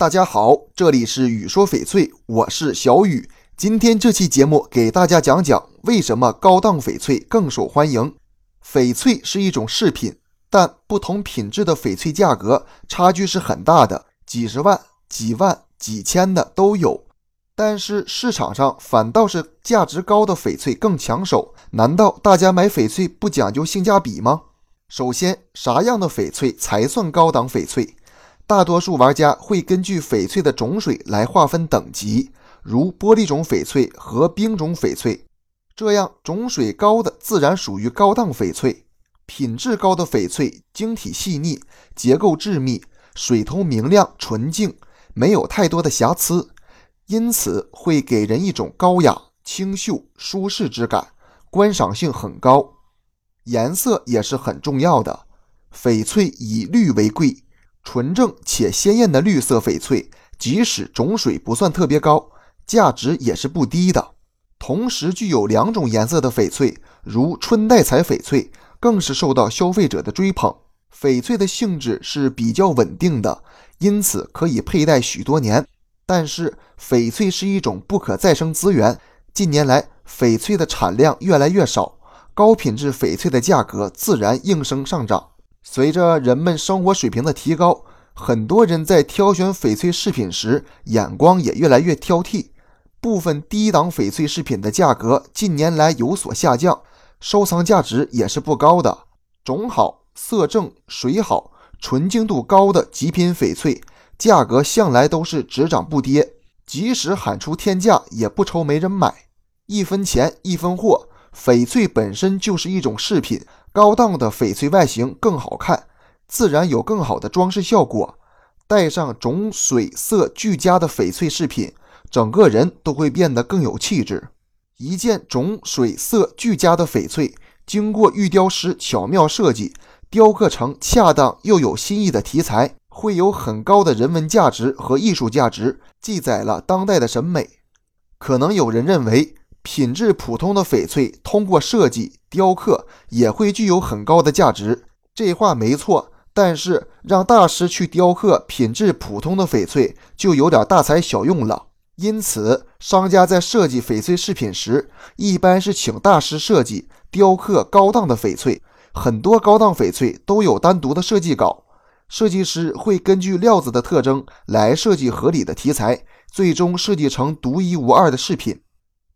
大家好，这里是雨说翡翠，我是小雨。今天这期节目给大家讲讲为什么高档翡翠更受欢迎。翡翠是一种饰品，但不同品质的翡翠价格差距是很大的，几十万、几万、几千的都有。但是市场上反倒是价值高的翡翠更抢手。难道大家买翡翠不讲究性价比吗？首先，啥样的翡翠才算高档翡翠？大多数玩家会根据翡翠的种水来划分等级，如玻璃种翡翠和冰种翡翠，这样种水高的自然属于高档翡翠。品质高的翡翠晶体细腻，结构致密，水头明亮纯净，没有太多的瑕疵，因此会给人一种高雅、清秀、舒适之感，观赏性很高。颜色也是很重要的，翡翠以绿为贵。纯正且鲜艳的绿色翡翠，即使种水不算特别高，价值也是不低的。同时，具有两种颜色的翡翠，如春带彩翡翠，更是受到消费者的追捧。翡翠的性质是比较稳定的，因此可以佩戴许多年。但是，翡翠是一种不可再生资源，近年来翡翠的产量越来越少，高品质翡翠的价格自然应声上涨。随着人们生活水平的提高，很多人在挑选翡翠饰品时眼光也越来越挑剔。部分低档翡翠饰品的价格近年来有所下降，收藏价值也是不高的。种好、色正、水好、纯净度高的极品翡翠，价格向来都是只涨不跌，即使喊出天价也不愁没人买。一分钱一分货，翡翠本身就是一种饰品。高档的翡翠外形更好看，自然有更好的装饰效果。戴上种水色俱佳的翡翠饰品，整个人都会变得更有气质。一件种水色俱佳的翡翠，经过玉雕师巧妙设计，雕刻成恰当又有新意的题材，会有很高的人文价值和艺术价值，记载了当代的审美。可能有人认为。品质普通的翡翠，通过设计雕刻也会具有很高的价值。这话没错，但是让大师去雕刻品质普通的翡翠，就有点大材小用了。因此，商家在设计翡翠饰品时，一般是请大师设计雕刻高档的翡翠。很多高档翡翠都有单独的设计稿，设计师会根据料子的特征来设计合理的题材，最终设计成独一无二的饰品。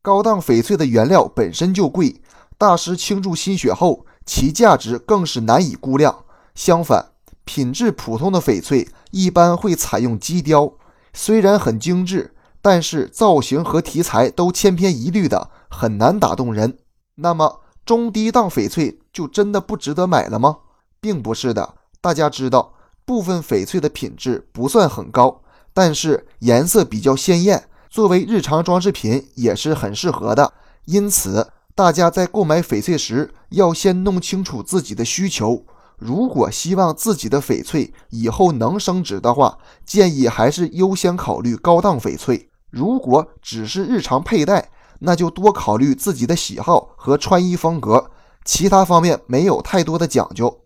高档翡翠的原料本身就贵，大师倾注心血后，其价值更是难以估量。相反，品质普通的翡翠一般会采用机雕，虽然很精致，但是造型和题材都千篇一律的，很难打动人。那么，中低档翡翠就真的不值得买了吗？并不是的。大家知道，部分翡翠的品质不算很高，但是颜色比较鲜艳。作为日常装饰品也是很适合的，因此大家在购买翡翠时要先弄清楚自己的需求。如果希望自己的翡翠以后能升值的话，建议还是优先考虑高档翡翠。如果只是日常佩戴，那就多考虑自己的喜好和穿衣风格，其他方面没有太多的讲究。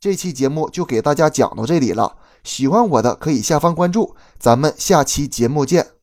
这期节目就给大家讲到这里了，喜欢我的可以下方关注，咱们下期节目见。